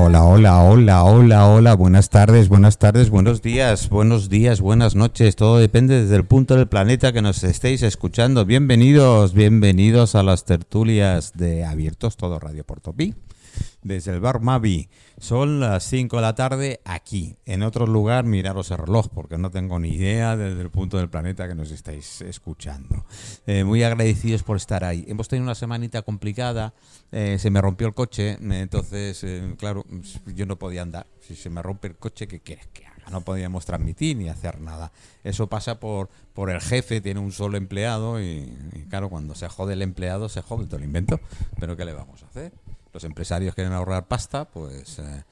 Hola, hola, hola, hola, hola. Buenas tardes, buenas tardes, buenos días, buenos días, buenas noches. Todo depende desde el punto del planeta que nos estéis escuchando. Bienvenidos, bienvenidos a las tertulias de Abiertos Todo Radio Portopí. Desde el bar Mavi. Son las 5 de la tarde aquí. En otro lugar, miraros el reloj, porque no tengo ni idea desde el punto del planeta que nos estáis escuchando. Eh, muy agradecidos por estar ahí. Hemos tenido una semanita complicada. eh, se me rompió el coche, eh, entonces, eh, claro, yo no podía andar. Si se me rompe el coche, ¿qué quieres que haga? No podíamos transmitir ni hacer nada. Eso pasa por, por el jefe, tiene un solo empleado y, y claro, cuando se jode el empleado, se jode todo el invento. Pero ¿qué le vamos a hacer? Los empresarios quieren ahorrar pasta, pues... eh,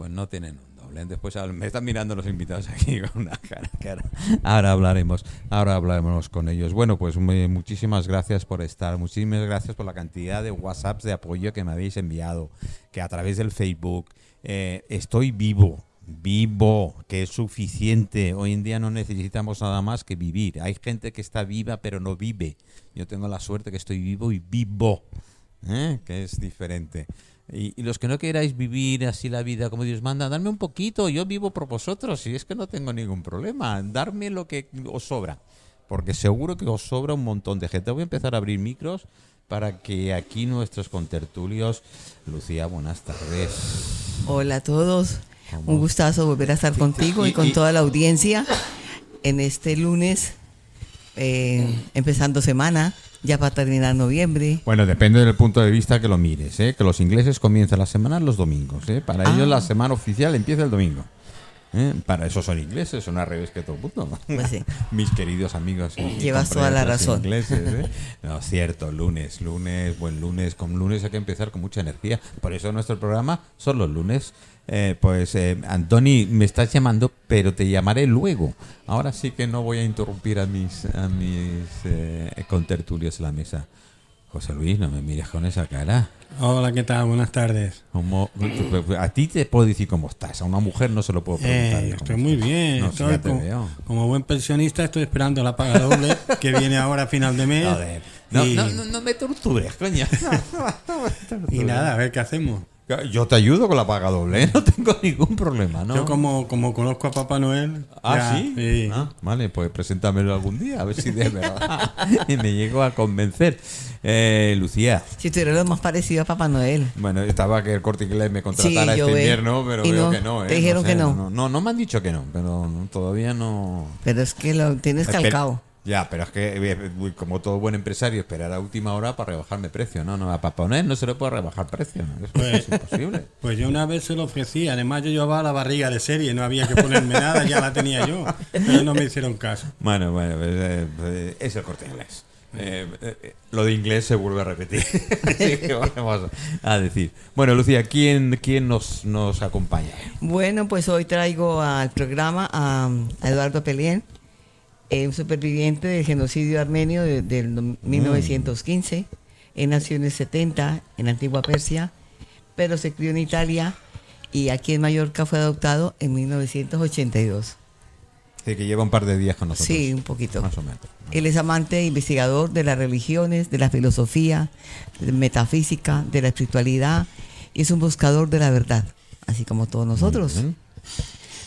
pues no tienen un doble. Después me están mirando los invitados aquí con una cara. Ahora hablaremos, ahora hablaremos con ellos. Bueno, pues muchísimas gracias por estar, muchísimas gracias por la cantidad de WhatsApps de apoyo que me habéis enviado, que a través del Facebook eh, estoy vivo, vivo, que es suficiente. Hoy en día no necesitamos nada más que vivir. Hay gente que está viva pero no vive. Yo tengo la suerte que estoy vivo y vivo. ¿Eh? que es diferente. Y, y los que no queráis vivir así la vida como Dios manda, darme un poquito, yo vivo por vosotros y es que no tengo ningún problema, darme lo que os sobra, porque seguro que os sobra un montón de gente. Voy a empezar a abrir micros para que aquí nuestros contertulios, Lucía, buenas tardes. Hola a todos. ¿Cómo? Un gustazo volver a estar contigo y y- con y- toda la audiencia en este lunes, eh, empezando semana, ya para terminar noviembre. Bueno, depende del punto de vista que lo mires, ¿eh? que los ingleses comienzan la semana los domingos, ¿eh? para Ah. ellos la semana oficial empieza el domingo. ¿eh? Para eso son ingleses, son al revés que todo el mundo. Pues sí. Mis queridos amigos. y- y Llevas toda la razón. Ingleses, ¿eh? No, cierto, lunes, lunes, buen lunes. Con lunes hay que empezar con mucha energía. Por eso nuestro programa son los lunes. Eh, pues, eh, Antoni, me estás llamando, pero te llamaré luego. Ahora sí que no voy a interrumpir a mis, a mis eh, contertulios en la mesa. José Luis, no me mires con esa cara. Hola, ¿qué tal? Buenas tardes. A ti te puedo decir cómo estás. A una mujer no se lo puedo preguntar. Eh, estoy muy estás. bien. No, Estoy como, veo. como buen pensionista estoy esperando la paga doble que viene ahora a final de mes. Joder. No, y, no, no, no me tortures, coño. y nada, a ver qué hacemos. Yo te ayudo con la paga doble, ¿eh? no tengo ningún problema, ¿no? Yo como, como conozco a Papá Noel... Ah, ya- ¿sí? Ah, vale, pues preséntamelo algún día, a ver si de verdad y me llego a convencer. Eh, Lucía, Si tú eres lo más parecido a Papá Noel. bueno, estaba que el corte inglés me contratara Sí, este veo. invierno, pero Y veo no, que no. ¿eh? te dijeron No que sé, no. no. No, me han dicho que no, pero no, todavía no. Pero es que lo tienes Espera- calcado. Ya, pero es que, eh, uy, como todo buen empresario, esperar a última hora para rebajarme precio. No, no, a Papá Noel no se le puede rebajar precio. ¿no? Eso Pues- es imposible. Pues yo una vez se lo ofrecí, además yo llevaba la barriga de serie, no había que ponerme nada, ya la tenía yo, pero no me hicieron caso. Bueno, bueno, pues, eh, pues, es el corte inglés. Eh, eh, lo de inglés se vuelve a repetir. Así que vamos a decir. Bueno, Lucía, ¿quién, quién nos, nos acompaña? Bueno, pues hoy traigo al programa a, a Eduardo Pelien, eh, un superviviente del genocidio armenio de- del no- 1915. Él nació en el 70 en la antigua Persia, pero se crió en Italia y aquí en Mallorca fue adoptado en 1982. Sí, que lleva un par de días con nosotros. Sí, un poquito. Más o menos. Él es amante e investigador de las religiones, de la filosofía, de metafísica, de la espiritualidad y es un buscador de la verdad, así como todos nosotros.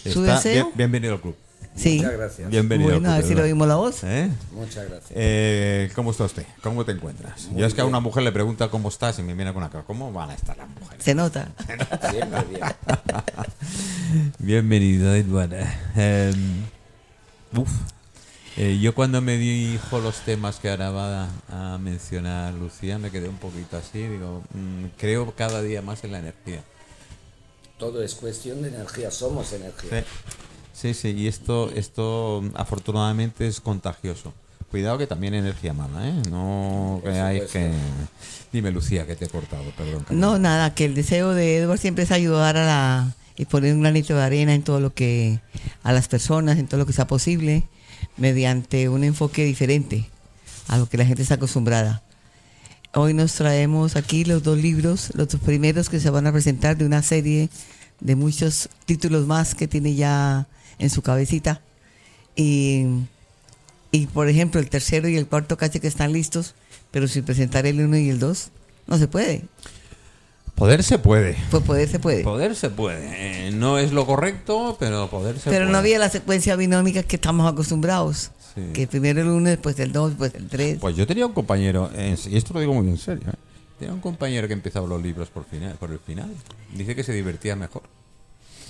¿Su Está- deseo? bien- bienvenido al club. Sí. Muchas gracias. Bienvenido Bueno, a ver si lo oímos la voz. ¿Eh? Muchas gracias. Eh, ¿Cómo está usted? ¿Cómo te encuentras? Yo es que a una mujer le pregunta cómo estás y me viene con una cara. ¿Cómo van a estar las mujeres? Se nota. Siempre bien. Bienvenido, Eduardo. Eh, uf. Eh, yo cuando me dijo los temas que ahora va a, a mencionar Lucía, me quedé un poquito así. Digo, mm, creo cada día más en la energía. Todo es cuestión de energía, somos energía. Sí, sí, sí, y esto, esto mm, afortunadamente es contagioso. Cuidado que también energía mala, ¿eh? No creáis que... Dime, Lucía, que te he cortado, perdón. No, nada, que el deseo de Edward siempre es ayudar a la y poner un granito de arena en todo lo que a las personas, en todo lo que sea posible, mediante un enfoque diferente a lo que la gente está acostumbrada. Hoy nos traemos aquí los dos libros, los dos primeros que se van a presentar de una serie de muchos títulos más que tiene ya en su cabecita. Y, y por ejemplo, el tercero y el cuarto casi que están listos, pero sin presentar el uno y el dos, no se puede. Poder se puede. Pues poder se puede. Poder se puede. Eh, no es lo correcto, pero poder se Pero puede. no había la secuencia binómica que estamos acostumbrados. Sí. Que primero el uno, después el dos, después el tres. Pues yo tenía un compañero, y esto lo digo muy en serio, ¿eh? tenía un compañero que empezaba los libros por, final, por el final. Dice que se divertía mejor.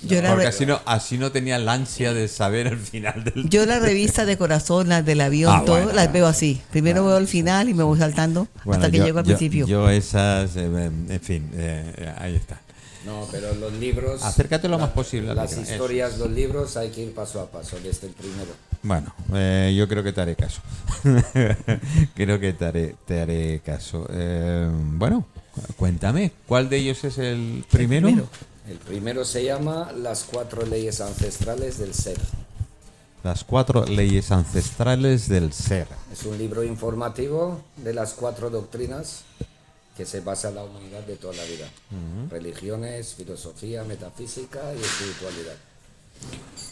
Yo, la Porque así no, así no tenía la ansia de saber el final del yo la revista de corazón, las del avión, Ah, todo, bueno, las veo así. Primero veo el final y me voy saltando Bueno, hasta que yo- llego al yo- principio. Yo esas, eh, en fin, eh, ahí está. No, pero los libros. Acércate lo más posible Las eso. historias, los libros hay que ir paso a paso, desde el primero. Bueno, eh, yo creo que te haré caso. creo que te haré, te haré caso. Eh, bueno, cu- cuéntame, ¿cuál de ellos es el primero? primero. El primero se llama Las cuatro leyes ancestrales del ser. Las cuatro leyes ancestrales del ser. Es un libro informativo de las cuatro doctrinas que se basa en la humanidad de toda la vida. Religiones, filosofía, metafísica y espiritualidad.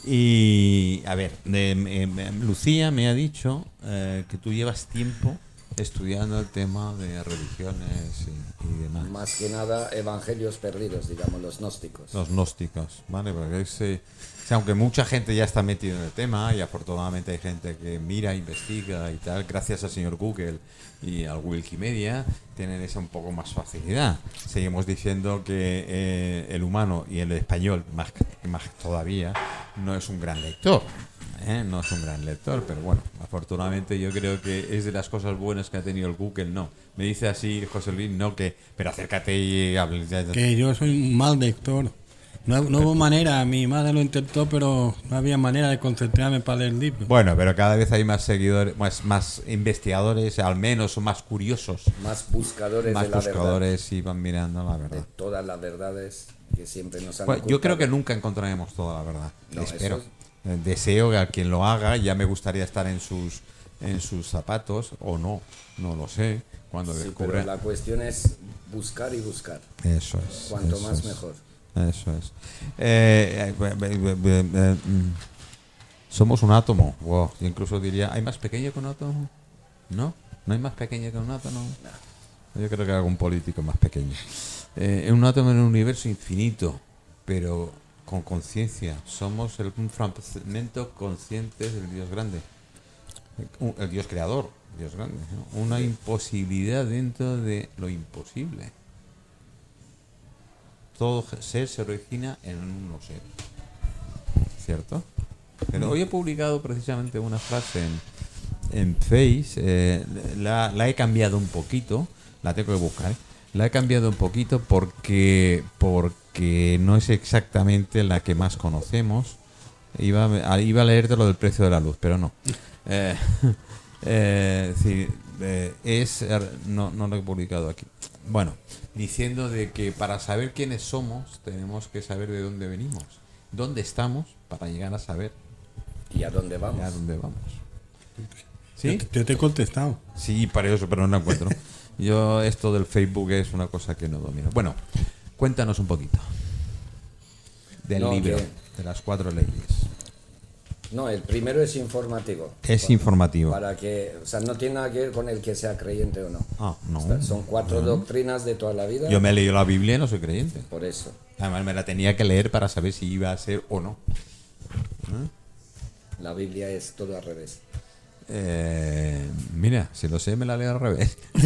Y, a ver, em, Lucía me ha dicho eh, que tú llevas tiempo estudiando el tema de religiones y, y demás. Más que nada, evangelios perdidos, digamos, los gnósticos. Los gnósticos, ¿vale? Porque ese- o aunque mucha gente ya está metida en el tema y afortunadamente hay gente que mira, investiga y tal, gracias al señor Google y al Wikimedia, tienen esa un poco más facilidad. Seguimos diciendo que eh, el humano y el español, más, más todavía, no es un gran lector. ¿eh? No es un gran lector, pero bueno, afortunadamente yo creo que es de las cosas buenas que ha tenido el Google, no. Me dice así José Luis, no que, pero acércate y hable. Que yo soy un mal lector. No, no hubo manera, mi madre lo intentó, pero no había manera de concentrarme para leer libros. Bueno, pero cada vez hay más seguidores, más, más investigadores, al menos, o más curiosos, Más buscadores más de la verdad. buscadores y van mirando la De verdad. todas las verdades que siempre nos han Bueno, yo creo que nunca encontraremos toda la verdad. No, Espero. eso Eh, Deseo que a quien lo haga, ya me gustaría estar en sus en sus zapatos, o no, no lo sé, cuando Sí, descubra. pero la cuestión es buscar y buscar. Eso es. Cuanto eso más es, mejor. Eso es. Eh, eh, eh, eh, mm. somos un átomo. Wow. Yo incluso diría, ¿hay más pequeño que un átomo? ¿No? ¿No hay más pequeño que un átomo? Yo creo que algún político más pequeño. Eh, un átomo en un universo infinito, pero con conciencia. Somos el, un fragmento consciente del Dios grande. El Dios creador, Dios grande. ¿no? Una imposibilidad dentro de lo imposible todo ser se origina en un ser. ¿Cierto? Pero hoy he publicado precisamente una frase en, en Face, eh, la, la he cambiado un poquito, la tengo que buscar, ¿eh? la he cambiado un poquito porque, porque no es exactamente la que más conocemos. Iba, a- iba a leerte lo del precio de la luz, pero no. Eh, eh, es es, no, no lo he publicado aquí. Bueno, diciendo de que para saber quiénes somos tenemos que saber de dónde venimos, dónde estamos para llegar a saber ¿Y a dónde vamos? a dónde vamos. Yo, ¿Sí? te- yo te he contestado. Sí, para eso, pero no lo encuentro. Yo esto del Facebook es una cosa que no domino. Bueno, cuéntanos un poquito del No, libro, que- de las cuatro leyes. No, el primero es informativo. Es informativo. Para que, o sea, no tiene nada que ver con el que sea creyente o no. Ah, no. O sea, Son cuatro doctrinas de toda la vida. Yo me he leído la Biblia y no soy creyente. Por eso. Además me la tenía que leer para saber si iba a ser o no. La Biblia es todo al revés. Eh, mira, si lo sé, me la leo al revés.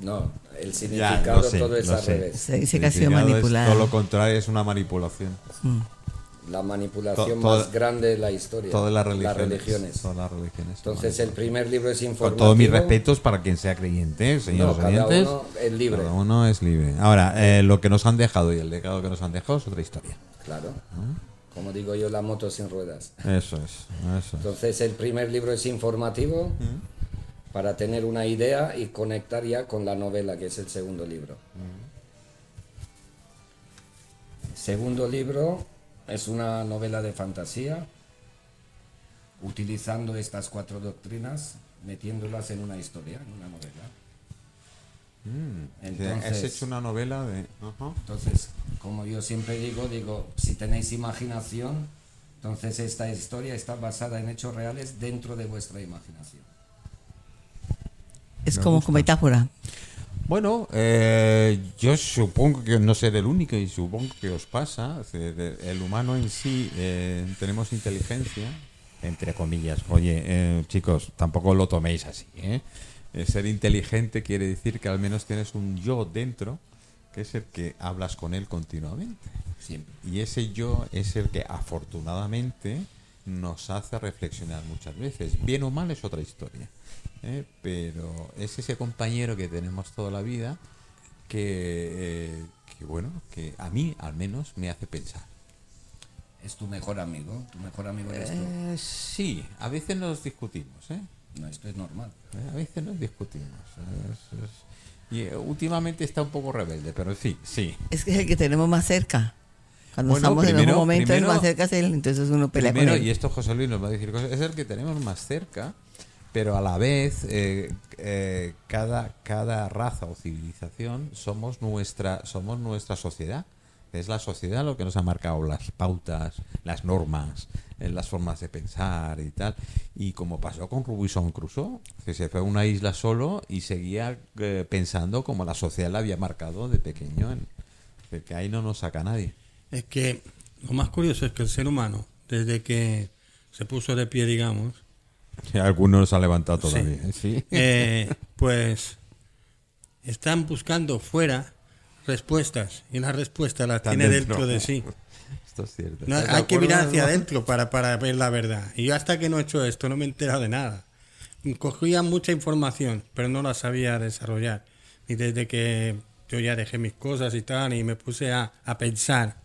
No, el significado sé, todo es al sé. revés. Se dice que El ha sido manipulada. Todo lo contrario es una manipulación. La manipulación To- más grande de la historia. Todas las religiones. religiones. Todas las religiones. Entonces el primer libro es Con informativo. todos mis respetos para quien sea creyente, señores No, cada oyentes. uno es libre. Cada uno es libre. Ahora, eh, lo que nos han dejado y el legado que nos han dejado es otra historia. Claro. Como digo yo, la moto sin ruedas. Eso es. Eso es. Entonces el primer libro es informativo para tener una idea y conectar ya con la novela, que es el segundo libro. Segundo libro es una novela de fantasía, utilizando estas cuatro doctrinas, metiéndolas en una historia, en una novela. Has Entonces, hecho una novela de... Entonces, como yo siempre digo, digo, si tenéis imaginación, entonces esta historia está basada en hechos reales dentro de vuestra imaginación. Es Me como con metáfora. Bueno, eh, yo supongo que no seré el único y supongo que os pasa. El humano en sí eh, tenemos inteligencia, entre comillas. Oye, eh, chicos, tampoco lo toméis así. ¿eh? Eh, Ser inteligente quiere decir que al menos tienes un yo dentro, que es el que hablas con él continuamente. Siempre. Y ese yo es el que afortunadamente nos hace reflexionar muchas veces. Bien o mal es otra historia. ¿Eh? Pero es ese compañero que tenemos toda la vida que, eh, que, bueno, que a mí al menos me hace pensar. Es tu mejor amigo, tu mejor amigo eres tú. Eh, sí, a veces nos discutimos. ¿eh? No, esto es normal. Eh, A veces nos discutimos. Es- es- y eh, últimamente está un poco rebelde, pero sí, sí. Es que es el que tenemos más cerca. Cuando Bueno, estamos en algún momento, el primero- más cerca es él, entonces uno pelea Primero, con él. y esto José Luis nos va a decir cosas, es el que tenemos más cerca, pero a la vez eh, eh, cada, cada raza o civilización somos nuestra, somos nuestra sociedad. Es la sociedad lo que nos ha marcado las pautas, las normas, eh, las formas de pensar y tal. Y como pasó con Robinson Crusoe, que se fue a una isla solo y seguía pensando como la sociedad le había marcado de pequeño. En, que ahí no nos saca nadie. Es que lo más curioso es que el ser humano, desde que se puso de pie, digamos, Algunos se han levantado todavía. ¿eh? Sí. eh, pues están buscando fuera respuestas y las respuestas las Están tiene dentro. dentro de sí. Esto es cierto. No, ¿Estás de hay que mirar hacia adentro para, para ver la verdad. Y yo hasta que no he hecho esto no me he enterado de nada. Cogía mucha información, pero no la sabía desarrollar. Y desde que yo ya dejé mis cosas y tal, y me puse a, a pensar,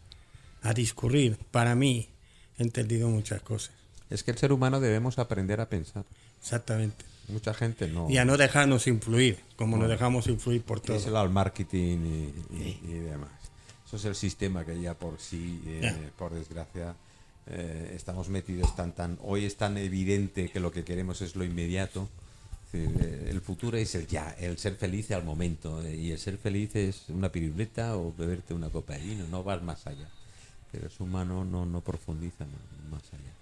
a discurrir, para mí he entendido muchas cosas. Es que el ser humano debemos aprender a pensar. Exactamente. Mucha gente no. Y a no dejarnos influir, como nos dejamos influir por todo. Es el marketing y, y- y demás. Eso es el sistema que ya por sí, eh, por desgracia, eh, estamos metidos tan tan. Hoy es tan evidente que lo que queremos es lo inmediato. Eh, el futuro es el ya, el ser feliz al momento. y el ser feliz es una piruleta o beberte una copa de vino. No vas más allá. Pero el humano no, no profundiza no- más allá.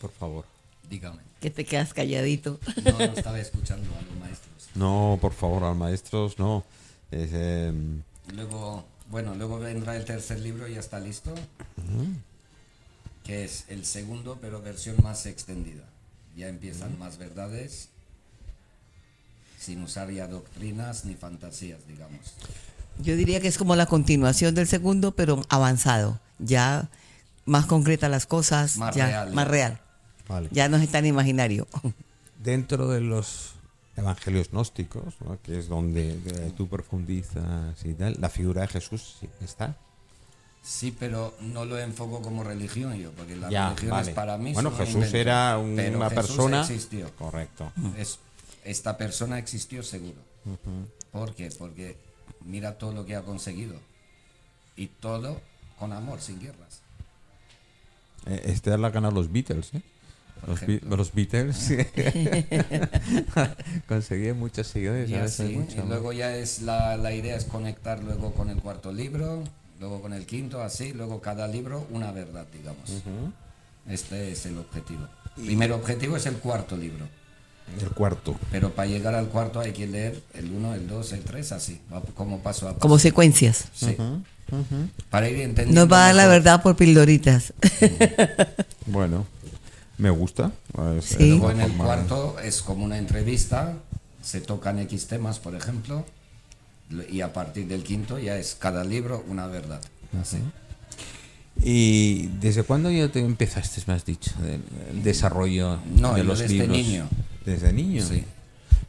Por favor. Dígame. Que te quedas calladito. No, no estaba escuchando a los maestros. No, por favor, al maestros no. Es, em, Luego, bueno, luego vendrá el tercer libro, ya está listo. Que es el segundo, pero versión más extendida. Ya empiezan más verdades, sin usar ya doctrinas ni fantasías, digamos. Yo diría que es como la continuación del segundo, pero avanzado. Ya más concreta las cosas, Más ya real, más real. Vale. Ya no es tan imaginario. Dentro de los evangelios gnósticos, ¿no? que es donde eh, tú profundizas y tal, la figura de Jesús está. Sí, pero no lo enfoco como religión yo, porque la Ya, religión vale. es para mí. Bueno, Jesús invento. era un- Pero una Jesús persona. existió. Correcto. Es- esta persona existió seguro. ¿Por qué? Porque mira todo lo que ha conseguido. Y todo con amor, sin guerras. Eh, este la ganado los Beatles, ¿eh? Los, Be- los Beatles conseguían muchos seguidores. Y a veces así, mucho, y luego ya es la, la idea es conectar luego con el cuarto libro, luego con el quinto, así, luego cada libro una verdad, digamos. Este es el objetivo. Primer objetivo es el cuarto libro. El cuarto. Pero para llegar al cuarto hay que leer el 1, el 2, el 3, así, como paso a paso. Como secuencias. Sí. Para ir entendiendo. Nos va a dar la verdad por pildoritas. Bueno, me gusta. Es- Sí. Luego en el cuarto es como una entrevista, se tocan X temas, por ejemplo, y a partir del quinto ya es cada libro una verdad. Así. ¿Y desde cuándo ya te empezaste, me has dicho, el, desarrollo No, de los desde libros? niño. Desde niño. Sí.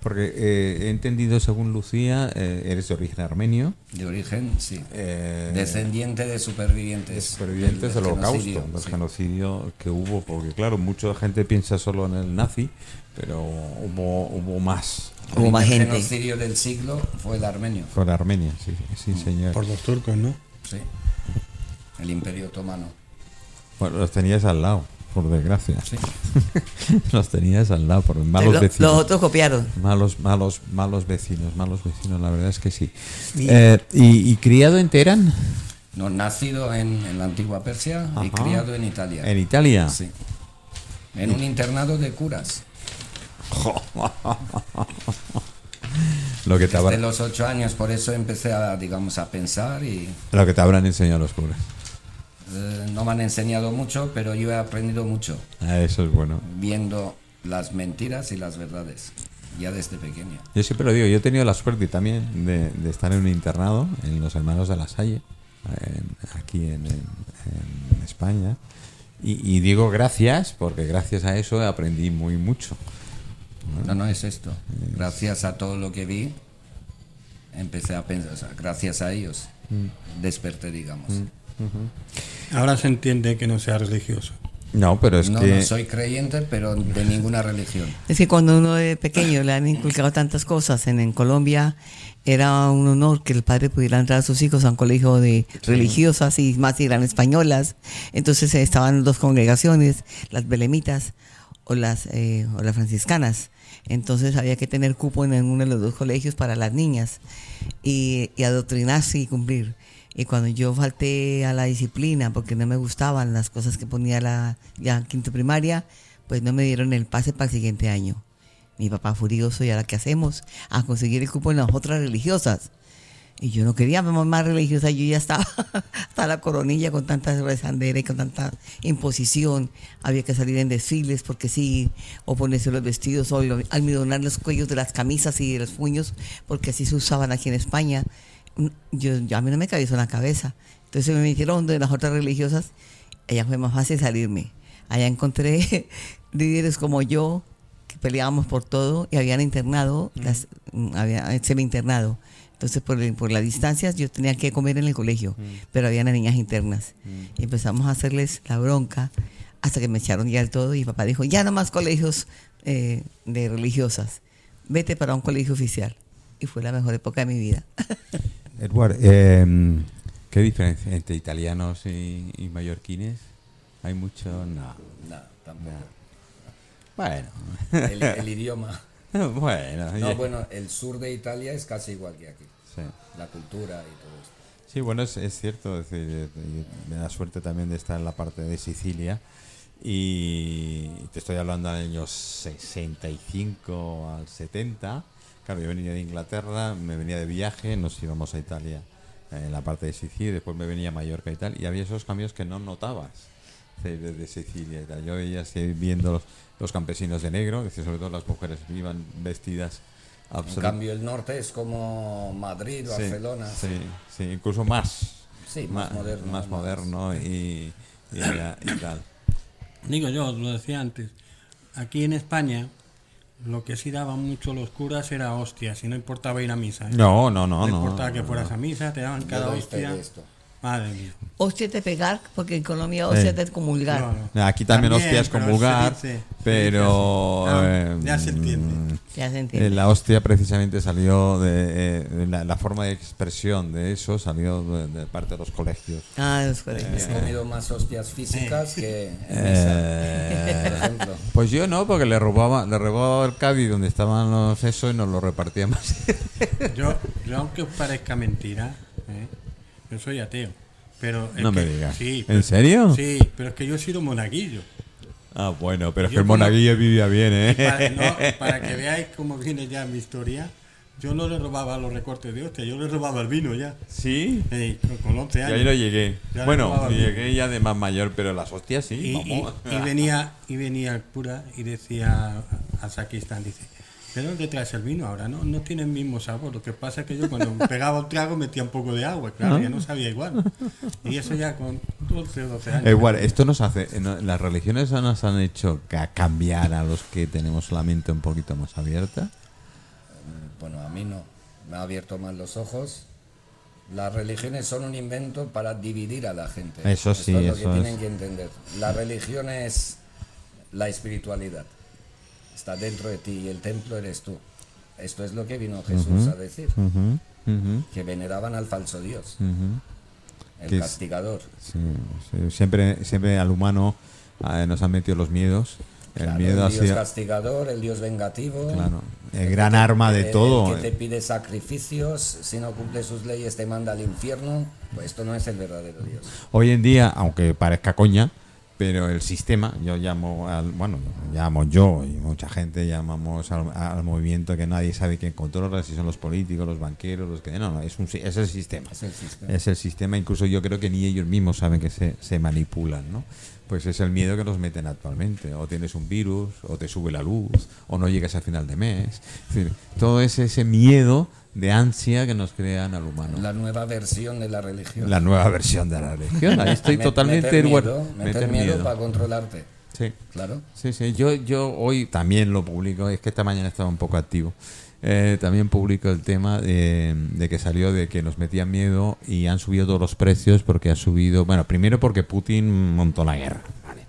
Porque eh, he entendido, según Lucía, eh, eres de origen armenio, De origen, sí. eh, Descendiente de supervivientes. de supervivientes del, holocausto, genocidio, del sí. genocidio que hubo, porque claro, mucha gente piensa solo en el nazi, pero hubo, hubo más. El Hubo más gente. genocidio del siglo fue el armenio. Fue Armenia, sí, sí, señor. Por los turcos, ¿no? Sí. El imperio otomano. Bueno, los tenías al lado. Por desgracia. los tenías al lado, por malos Lo- vecinos. los otros copiaron. Malos, malos, malos vecinos, malos vecinos, la verdad es que sí. Eh, ¿y, y criado en Teherán? No, nacido en, en la antigua Persia y criado en Italia. ¿En Italia? Sí. En un internado de curas. Lo que te, Desde habrá- los ocho años, por eso empecé a, digamos, a pensar y lo que te habrán enseñado los curas. Eh, no me han enseñado mucho, pero yo he aprendido mucho Ah, eso es bueno. viendo las mentiras y las verdades, ya desde pequeño. Yo siempre lo digo, yo he tenido la suerte también de, de estar en un internado en los Hermanos de la Salle, en- aquí en, en- en España. Y, y digo gracias, porque gracias a eso aprendí muy mucho. No, no es esto. Gracias a todo lo que vi, empecé a pensar, o sea, gracias a ellos, desperté, digamos. Ahora se entiende que no sea religioso. No, pero es no, que... no soy creyente, pero de ninguna religión. Es que cuando uno es pequeño le han inculcado tantas cosas. En, en Colombia era un honor que el padre pudiera entrar a sus hijos a un colegio de religiosas y más si eran españolas. Entonces eh, estaban dos congregaciones, las belemitas o las, eh, o las franciscanas. Entonces había que tener cupo en uno de los dos colegios para las niñas y, y adoctrinarse y cumplir. Y cuando yo falté a la disciplina porque no me gustaban las cosas que ponía la ya quinto primaria, pues no me dieron el pase para el siguiente año. Mi papá furioso, ¿y ahora qué hacemos? A conseguir el cupo en las otras religiosas. Y yo no quería mamá más religiosa, yo ya estaba hasta la coronilla con tanta rezandera y con tanta imposición. Había que salir en desfiles porque sí, o ponerse los vestidos, o almidonar los cuellos de las camisas y de los puños, porque así se usaban aquí en España. Yo, yo- a mí no me cabía eso en la cabeza. Entonces me metieron de las otras religiosas, allá fue más fácil salirme. Allá encontré líderes como yo, que peleábamos por todo y habían internado, las, había semi-internado. Entonces, por, por las distancias, yo tenía que comer en el colegio, pero había niñas internas. Y empezamos a hacerles la bronca hasta que me echaron ya el todo y papá dijo, ya no más colegios eh, de religiosas, vete para un colegio oficial. Y fue la mejor época de mi vida. Edward, eh, ¿qué diferencia entre italianos y, y mallorquines? ¿Hay mucho? No. No, tampoco. Bueno. El, el idioma. bueno. No, ya- bueno, el sur de Italia es casi igual que aquí. sí. La cultura y todo esto. Sí, bueno, es, es cierto. es decir, eh, me da suerte también de estar en la parte de Sicilia. Y te estoy hablando de años 65 al 70. Claro, yo venía de Inglaterra, me venía de viaje, nos íbamos a Italia eh, en la parte de Sicilia, después me venía a Mallorca y tal. Y había esos cambios que no notabas desde Sicilia y tal. Yo veía así, viendo los, los campesinos de negro, decir, sobre todo las mujeres iban vestidas En cambio, el norte es como Madrid, Barcelona. Sí, sí, incluso más. Sí, más moderno, Más más- moderno y, y, y tal. Digo yo, lo decía antes, aquí en España lo que sí daban mucho los curas era hostias, y no importaba ir a misa. ¿eh? No, no, no, No no. importaba que fueras a misa, te daban cada hostia. esto. Madre mía. Hostia de pegar, porque en Colombia hostia Eh. de comulgar. No, no. Aquí también, hostias pero con vulgar, se dice- se pero... eh, ya se entiende. Ya se eh, entiende. la hostia precisamente salió de, eh, de la, la forma de expresión de eso salió de, de parte de los colegios. Ah, los colegios. He comido más hostias físicas que en misa, Eh, por ejemplo. pues yo no, porque le robaba, le robaba el Cádiz donde estaban los eso y nos lo repartíamos. Yo, yo aunque os parezca mentira, ¿eh? Yo soy ateo. Pero No me digas. Sí, ¿En serio? Sí, pero es que yo he sido monaguillo. ah, bueno, pero es que el como- monaguillo vivía bien, ¿eh? Para, no, para que veáis cómo viene ya mi historia, yo no le robaba los recortes de hostia, yo le robaba el vino ya. Sí. Eh, con- con 11 Y años. ahí no llegué. Ya bueno, llegué ya de más mayor, pero las hostias sí, y, y- vamos. y venía y venía el cura y decía al sacristán dice ¿de dónde traes el vino ahora? No, no tiene el mismo sabor. Lo que pasa es que yo cuando pegaba un trago metía un poco de agua, claro, ya no sabía igual. Y eso ya con 12 o 12 años. Eh, igual, esto nos hace, no, las religiones nos han hecho ca- cambiar a los que tenemos la mente un poquito más abierta. Bueno, a mí no. Me ha abierto más los ojos. Las religiones son un invento para dividir a la gente. Eso Esto sí, es lo eso que tienen es. que entender. La religión es la espiritualidad. Está dentro de ti y el templo eres tú. Esto es lo que vino Jesús a decir. Ujú, ujú, Que veneraban al falso Dios, el Que es- castigador. Sí, sí, Siempre, siempre al humano eh, nos han metido los miedos. El Claro, miedo ha el Dios sido. castigador, el Dios vengativo. Claro, el que gran te- arma de el- todo. El que te pide sacrificios, si no cumple sus leyes te manda al infierno. Pues esto no es el verdadero Dios. Hoy en día, aunque parezca coña, pero el sistema, yo llamo al, bueno, llamo yo y mucha gente llamamos al, al movimiento que nadie sabe quién controla, si son los políticos, los banqueros, los que no, no, es un es el sistema. Es el sistema. Es el sistema, incluso yo creo que ni ellos mismos saben que se, se manipulan, ¿no? Pues es el miedo que nos meten actualmente. O tienes un virus, o te sube la luz, o no llegas al final de mes. Es decir, todo es ese miedo de ansia que nos crean al humano. La nueva versión de la religión. La nueva versión de la religión. Ahí estoy Me- totalmente meter de miedo, meter Meter miedo, miedo. para controlarte. Sí. Claro. Sí, sí. Yo, yo hoy también lo publico. Es que esta mañana estaba un poco activo. Eh, también publico el tema de, de que salió de que nos metían miedo y han subido todos los precios porque ha subido. Bueno, primero porque Putin montó la guerra. Vale.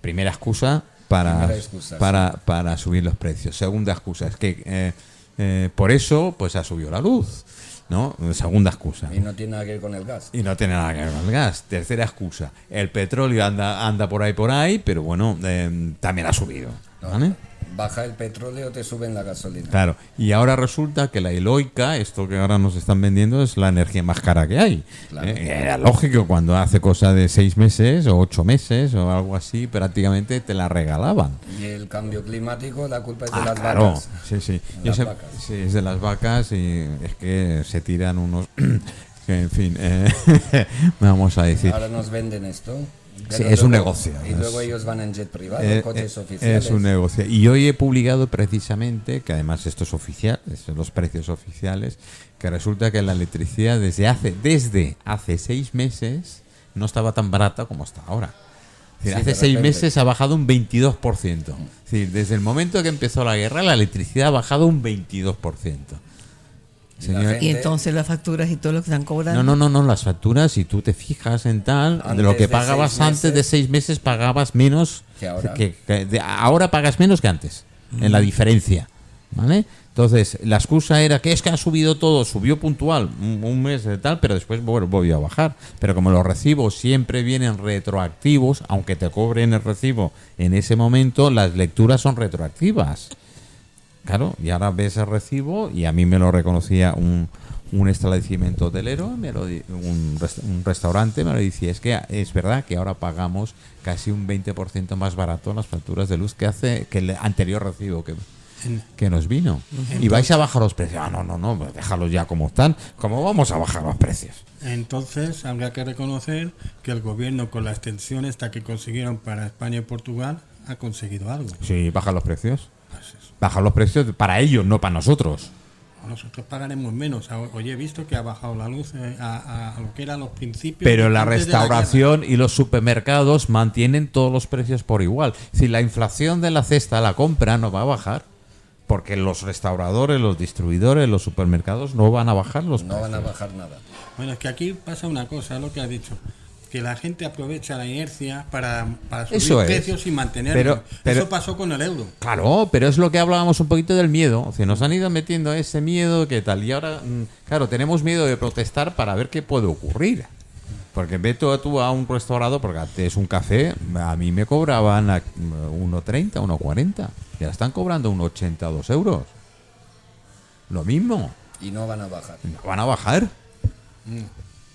Primera excusa para, Primera excusa, para, para subir los precios. Segunda excusa es que eh, eh, por eso pues ha subido la luz. ¿No? Segunda excusa. Y no tiene nada que ver con el gas. Y no tiene nada que ver con el gas. Tercera excusa. El petróleo anda, anda por ahí, por ahí, pero bueno, eh, también ha subido. ¿vale? Baja el petróleo, te suben la gasolina. Claro. Y ahora resulta que la eloica, esto que ahora nos están vendiendo, es la energía más cara que hay. Claro. Eh, era lógico cuando hace cosa de seis meses o ocho meses o algo así, prácticamente te la regalaban. Y el cambio climático, la culpa es de Ah, las claro, vacas. sí, sí. Las vacas. sí, es de las vacas y es que se tiran unos... en fin, eh, vamos a decir... Ahora nos venden esto. Sí, es un negocio, Y es- luego ellos van en jet privado, Eh, coches eh, oficiales. Es un negocio. Y hoy he publicado precisamente, que además esto es oficial, son los precios oficiales, que resulta que la electricidad desde hace, desde hace seis meses no estaba tan barata como está ahora. Es decir, Sí, hace seis meses ha bajado un 22%. Es decir, desde el momento que empezó la guerra, la electricidad ha bajado un 22%. Y la Señor- gente- Y entonces las facturas y todo lo que están cobrando. no, no, no, no, las facturas, si tú te fijas en tal, de lo que pagabas antes de seis meses, pagabas menos. Que ahora. que- que de- ahora pagas menos que antes, en la diferencia. ¿Vale? Entonces, la excusa era que es que ha subido todo, subió puntual, un, un mes de tal, pero después bueno, volvió a bajar. Pero como los recibos siempre vienen retroactivos, aunque te cobren el recibo en ese momento, las lecturas son retroactivas. Claro, y ahora ves el recibo y a mí me lo reconocía un, un establecimiento hotelero, me lo un, un restaurante, me lo decía, es que es verdad que ahora pagamos casi un 20% más barato las facturas de luz que hace que el anterior recibo que, que nos vino. Y vais a bajar los precios. Ah, no, no, no, pues déjalos ya como están. ¿Cómo vamos a bajar los precios? Entonces, habría que reconocer que el gobierno, con la extensión esta que consiguieron para España y Portugal, ha conseguido algo. Sí, bajan los precios. Bajan los precios para ellos, no para nosotros. Nosotros pagaremos menos. Ah, Hoy he visto que ha bajado la luz eh, a, a- a lo que eran los principios. Pero la restauración y los supermercados mantienen todos los precios por igual. Si la inflación de la cesta, la compra, no va a bajar. Porque los restauradores, los distribuidores, los supermercados no van a bajar los No precios. van a bajar nada. Bueno, es que aquí pasa una cosa, lo que has dicho. Que la gente aprovecha la inercia para, para subir Eso es. precios y mantenerlos. Pero- pero- Eso pasó con el euro. Claro, pero es lo que hablábamos un poquito del miedo. O sea, nos han ido metiendo ese miedo que tal. Y ahora, mm, claro, tenemos miedo de protestar para ver qué puede ocurrir. Porque ve tú, tú a un restaurador, porque antes un café, a mí me cobraban a 1,30, 1,40. Y ahora están cobrando 1,80, 2 euros. Lo mismo. Y no van a bajar. No van a bajar.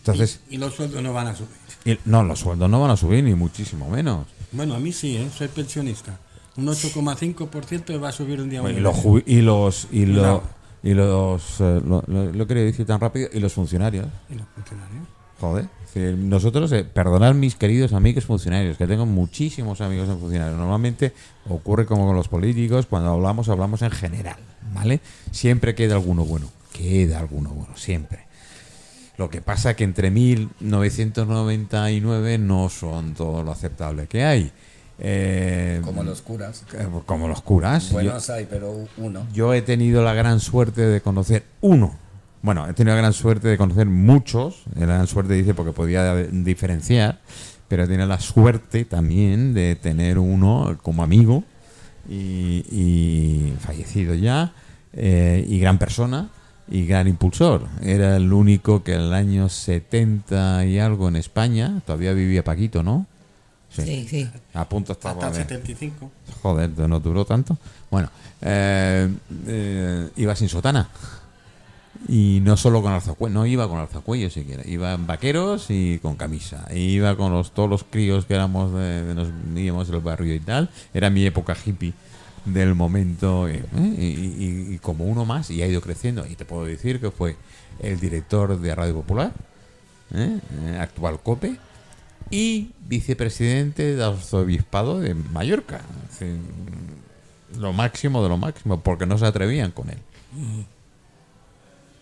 Entonces, Y, y los sueldos no van a subir. Y- no, los sueldos no van a subir, ni muchísimo menos. Bueno, a mí sí, ¿eh? soy pensionista. Un 8,5% va a subir un día. Bueno, y los, y los, y lo- y los, eh, lo, lo- lo quería decir tan rápido, y los funcionarios. Y los funcionarios. Joder. Nosotros, eh, perdonad mis queridos amigos funcionarios, que tengo muchísimos amigos en funcionarios. Normalmente ocurre como con los políticos, cuando hablamos, hablamos en general, ¿vale? Siempre queda alguno bueno, queda alguno bueno, siempre. Lo que pasa que entre 1999 no son todo lo aceptable que hay. Eh, Como los curas. eh, como los curas. Yo- Buenos hay, pero uno. yo he tenido la gran suerte de conocer uno. Bueno, he tenido la gran suerte de conocer muchos. La gran suerte dice porque podía diferenciar. Pero he tenido la suerte también de tener uno como amigo y, y fallecido ya. eh, y gran persona y gran impulsor. Era el único que en el año 70 y algo en España, todavía vivía Paquito, ¿no? Sí. Sí, sí. A punto estaba Hasta el de- 75. Joder, no duró tanto. Bueno, eh, eh, iba sin sotana. Y no solo con alzacuello, no iba con alzacuello siquiera. Iba en vaqueros y con camisa. E iba con los, todos los críos que éramos, de, de nos íbamos del barrio y tal. Era mi época hippie del momento. eh, y, y- como uno más, y ha ido creciendo. Y te puedo decir que fue el director de Radio Popular, eh, eh, actual COPE, y vicepresidente del arzobispado de Mallorca. Lo máximo de lo máximo, porque no se atrevían con él.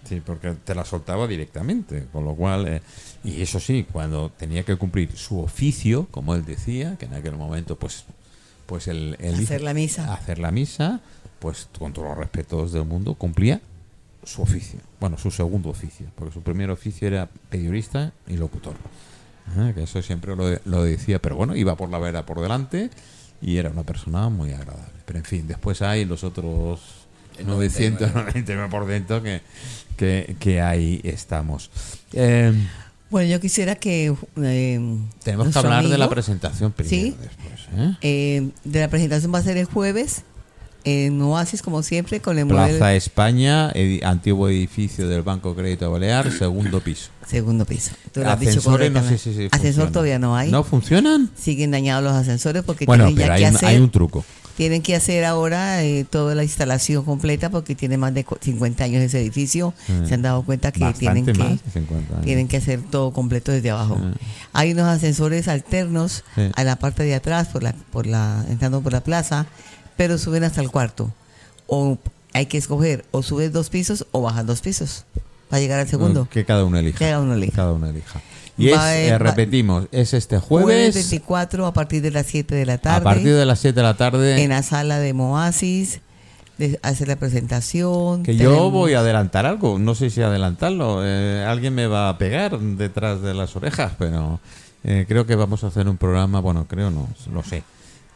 Sí, porque te la soltaba directamente, con lo cual, eh, y eso sí, cuando tenía que cumplir su oficio, como él decía, que en aquel momento, pues, pues el, el Hacer la misa. hacer la misa, pues con todos los respetos del mundo, cumplía su oficio, bueno, su segundo oficio, porque su primer oficio era periodista y locutor. Ajá, que eso siempre lo, lo decía, pero bueno, iba por la vera por delante y era una persona muy agradable. Pero en fin, después hay los otros El 999 por dentro que, que, que ahí estamos. Eh, Bueno, yo quisiera que... eh, tenemos que hablar de la amigo, presentación primero Sí. después. ¿eh? eh, de la presentación va a ser el jueves en Oasis, como siempre, con el Plaza España, edi- antiguo edificio del Banco Crédito Balear, segundo piso. segundo piso. Tú lo has dicho Ascensores no sé si, si Ascensor todavía no hay. ¿No funcionan? Siguen dañados los ascensores porque Bueno, tienen pero ya hay que un, hacer... hay un truco. Tienen que hacer ahora eh, toda la instalación completa porque tiene más de cu- 50 años ese edificio. Se han dado cuenta que Bastante tienen que más de 50 años. tienen que hacer todo completo desde abajo. Hay unos ascensores alternos Sí. a la parte de atrás por la por la entrando por la plaza, pero suben hasta el cuarto. O hay que escoger o subes dos pisos o bajas dos pisos para llegar al segundo. Que cada uno elija. Cada uno elija. Cada uno elija. Y es, eh, eh, repetimos, es este Jueves jueves, 24 a partir de las 7 de la tarde. a partir de las 7 de la tarde. en la sala de Moasis, de hacer la presentación. Que yo voy a adelantar algo, no sé si adelantarlo. eh, alguien me va a pegar detrás de las orejas, pero eh, creo que vamos a hacer un programa, bueno, creo no, lo sé.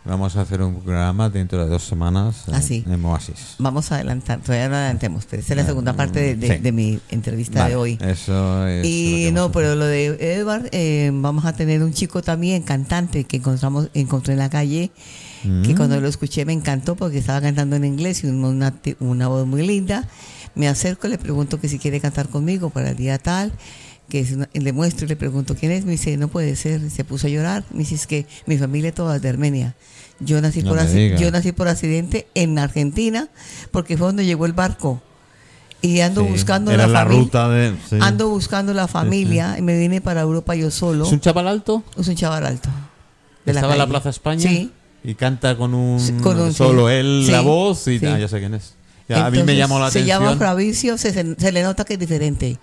Vamos a hacer un programa dentro de dos semanas eh, Ah, en Moasis. Vamos a adelantar, todavía no adelantemos, pero esa es la segunda parte de, de- Sí. de mi entrevista Vale, de hoy. Eso es. Y no, pero lo de Edward, eh, vamos a tener un chico también, cantante, que encontramos encontré en la calle, Mm. que cuando lo escuché me encantó porque estaba cantando en inglés y una, una, una voz muy linda. Me acerco, le pregunto que si quiere cantar conmigo para el día tal, que es una- le muestro y le pregunto quién es. Me dice, no puede ser, se puso a llorar. Me dice, es que mi familia toda es de Armenia. Yo nací, No por yo nací por accidente en Argentina porque fue donde llegó el barco. Y ando Sí, buscando era la, la familia. ruta de- sí. Ando buscando la familia y me vine para Europa yo solo. ¿Es un chaval alto? Es un chaval alto. de ¿Estaba en la calle. Plaza España? Sí. Y canta con un. Sí, con un- solo sí. él Sí, la voz y. sí. ah, ya sé quién es. Ya, a mí me Entonces, llamó la se atención. llama Fabricio, se, se- se le nota que es diferente.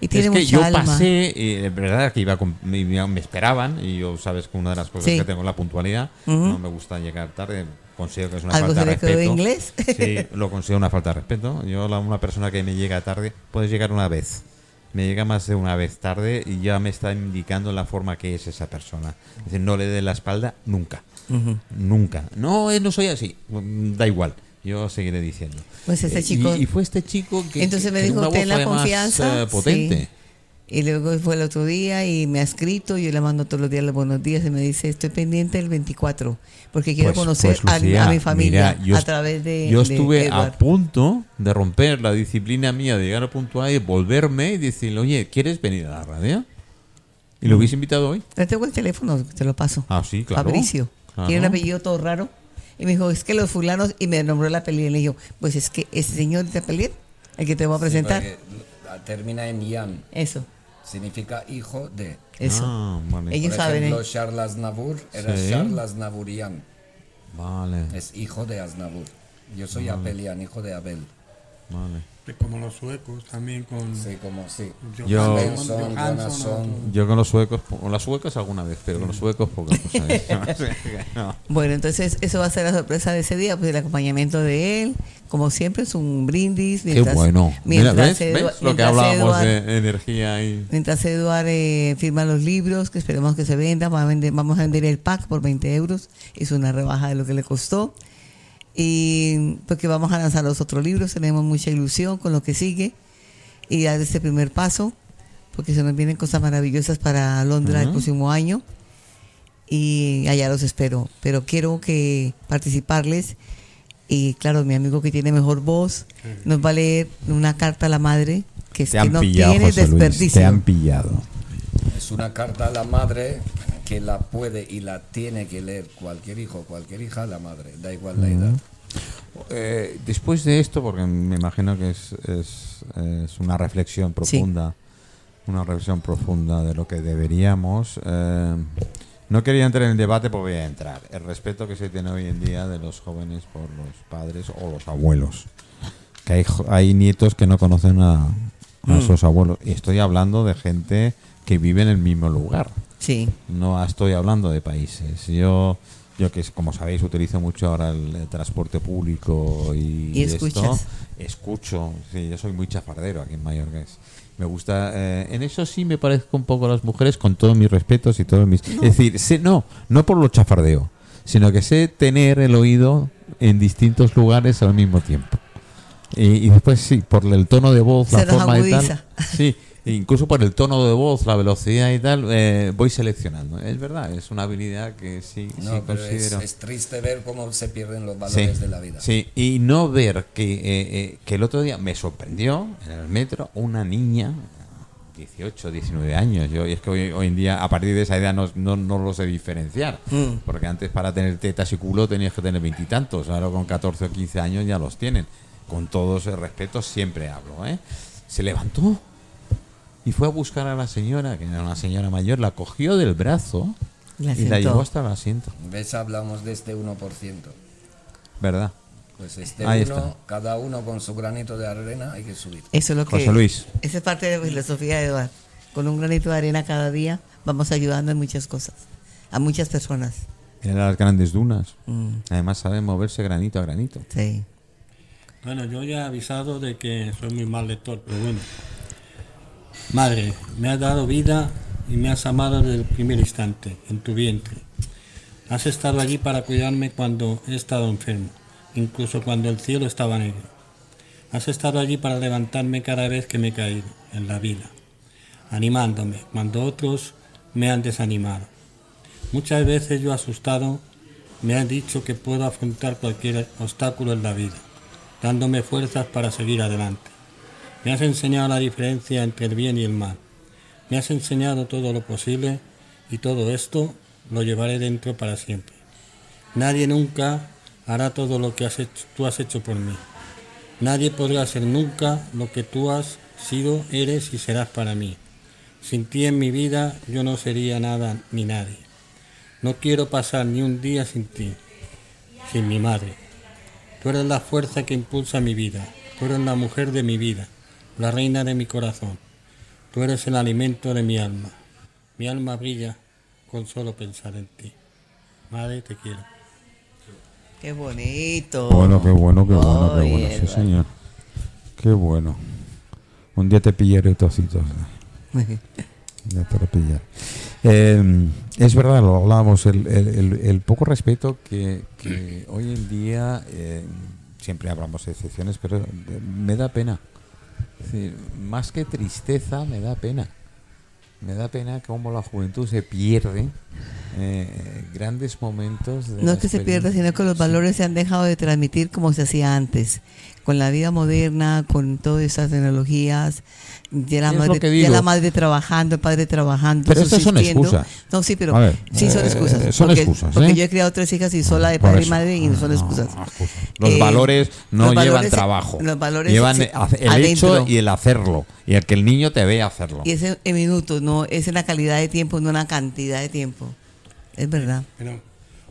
Y tiene es que mucha yo alma. pasé, y es verdad que iba con- me, me esperaban, y yo sabes que una de las cosas Sí. que tengo es la puntualidad. No me gusta llegar tarde, considero que es una ¿Algo falta de respeto. de inglés? Sí, lo considero una falta de respeto. Yo, la- una persona que me llega tarde, puedes llegar una vez. Me llega más de una vez tarde y ya me está indicando la forma que es esa persona. Es decir, no le dé la espalda nunca. Nunca. No, eh, no soy así. Mm, Da igual. Yo seguiré diciendo. Pues ese Eh, chico- Y, y fue este chico que. Entonces me dijo, voz la confianza. eh, potente. sí. Y luego fue el otro día y me ha escrito, yo le mando todos los días los buenos días y me dice, estoy pendiente el 24, porque quiero Pues- conocer pues, a- Lucía, a, mi familia mira, yo a través de Yo de estuve a punto de romper la disciplina mía de llegar a punto A y volverme y decirle, oye, ¿quieres venir a la radio? ¿Y lo hubiese invitado hoy? Le tengo el teléfono, te lo paso. Ah, sí, claro. Fabricio. Claro. Tiene un apellido todo raro. Y me dijo, es que los fulanos, y me nombró la peli. Y le dijo, pues es que ese señor de peli, el que te voy a presentar. Sí, termina en Yan, Eso, significa hijo de. eso. Ah, vale. Ellos Por saben, ejemplo, ¿eh? Charles Aznavour era Sí. Charles Aznavourian, Vale, es hijo de Aznavour. Yo soy Apelian, hijo de Abel. vale. Como los suecos también con. Sí, como sí. Yo- Johansson, Johansson. Yo con los suecos, con las suecas alguna vez, pero con los suecos poca cosa. No. Bueno, entonces eso va a ser la sorpresa de ese día, pues el acompañamiento de él, como siempre, es un brindis. Qué bueno. Mira, ¿ves? Edu- ¿Ves lo que mientras hablábamos Eduard- de energía y... Mientras Eduard eh, firma los libros, que esperemos que se vendan, vamos a vender, vamos a vender el pack por 20 euros, es una rebaja de lo que le costó. Y porque vamos a lanzar los otros libros, tenemos mucha ilusión con lo que sigue y dar este primer paso, porque se nos vienen cosas maravillosas para Londres el próximo año. y allá los espero. Pero quiero que participarles y claro, mi amigo que tiene mejor voz nos va a leer una carta a la madre que, es que han no pillado, tiene José Luis. desperdicio. Te han pillado. Es una carta a la madre que la puede y la tiene que leer cualquier hijo, cualquier hija, la madre, da igual la edad. Eh, después de esto, porque me imagino que es, es, es una reflexión profunda, una reflexión profunda de lo que deberíamos. eh, no quería entrar en el debate, pero voy a entrar. El respeto que se tiene hoy en día de los jóvenes por los padres o los abuelos. Que hay, jo- hay nietos que no conocen a, a sus abuelos. Y estoy hablando de gente que vive en el mismo lugar. Sí, No estoy hablando de países. Yo, yo que como sabéis utilizo mucho ahora el, transporte público y, Y esto, escucho. Sí, yo soy muy chafardero aquí en Mallorca. Me gusta. eh, en eso sí me parezco un poco a las mujeres con todos mis respetos y todos mis. Es decir, sé, no, no por lo chafardeo, sino que sé tener el oído en distintos lugares al mismo tiempo. Y, y después sí, por el tono de voz, la Se forma y tal. agudiza. Sí, incluso por el tono de voz, la velocidad y tal, eh, voy seleccionando. Es verdad, es una habilidad que sí, No, sí pero es, considero. es triste ver cómo se pierden los Sí, valores de la vida. sí, y no ver que, eh, eh, que el otro día me sorprendió en el metro una niña, 18, 19 años. Yo, y es que hoy, hoy en día, a partir de esa edad, no, no, no lo sé diferenciar. Mm. Porque antes, para tener tetas y culo, tenías que tener veintitantos. Ahora, con 14 o 15 años, ya los tienen. Con todo ese respeto, siempre hablo. ¿eh? Se levantó y fue a buscar a la señora, que era una señora mayor, la cogió del brazo La y la llevó hasta el asiento. ¿Ves? Hablamos de este 1%. ¿Verdad? Pues este Ahí uno, está. cada uno con su granito de arena hay que subir. eso es lo que... José Luis. Esa es parte de la filosofía de Eduardo. Con un granito de arena cada día vamos ayudando en muchas cosas, a muchas personas. En las grandes dunas. Mm, Además sabe moverse granito a granito. sí. Bueno, yo ya he avisado de que soy muy mal lector, pero bueno. Madre, me has dado vida y me has amado desde el primer instante, en tu vientre. Has estado allí para cuidarme cuando he estado enfermo, incluso cuando el cielo estaba negro. Has estado allí para levantarme cada vez que me he caído en la vida, animándome cuando otros me han desanimado. Muchas veces yo asustado me han dicho que puedo afrontar cualquier obstáculo en la vida, dándome fuerzas para seguir adelante. Me has enseñado la diferencia entre el bien y el mal. Me has enseñado todo lo posible y todo esto lo llevaré dentro para siempre. Nadie nunca hará todo lo que tú has hecho por mí. Nadie podrá hacer nunca lo que tú has sido, eres y serás para mí. Sin ti en mi vida yo no sería nada ni nadie. No quiero pasar ni un día sin ti, sin mi madre. Tú eres la fuerza que impulsa mi vida. Tú eres la mujer de mi vida, la reina de mi corazón. Tú eres el alimento de mi alma. Mi alma brilla con solo pensar en ti. Madre, te quiero. Qué bonito. Bueno, qué bueno, qué bueno, qué bueno. Sí, señor. Qué bueno. Un día te pillaré tocitos. Ya te lo pillaré. Eh, es verdad, lo hablábamos, el, el- el- el poco respeto que, que hoy en día, eh, siempre hablamos de excepciones, pero me da pena. Más que tristeza, me da pena. Me da pena cómo la juventud se pierde eh, grandes momentos. de No es que se pierda, sino que los valores se han dejado de transmitir como se hacía antes. Con la vida moderna, con todas esas tecnologías, ya la, madre, digo. la madre trabajando, el padre trabajando. Pero estas son excusas. No, sí, pero ver, sí son eh, excusas. son porque, excusas, Porque ¿eh? yo he criado tres hijas y sola de Por padre y madre y no son No, excusas. excusas. Los Eh, valores no los llevan valores- trabajo. los valores llevan el adentro. hecho y el hacerlo. Y el que el niño te vea hacerlo. Y ese en minutos, no, es en la calidad de tiempo, no en la cantidad de tiempo. Es verdad. Pero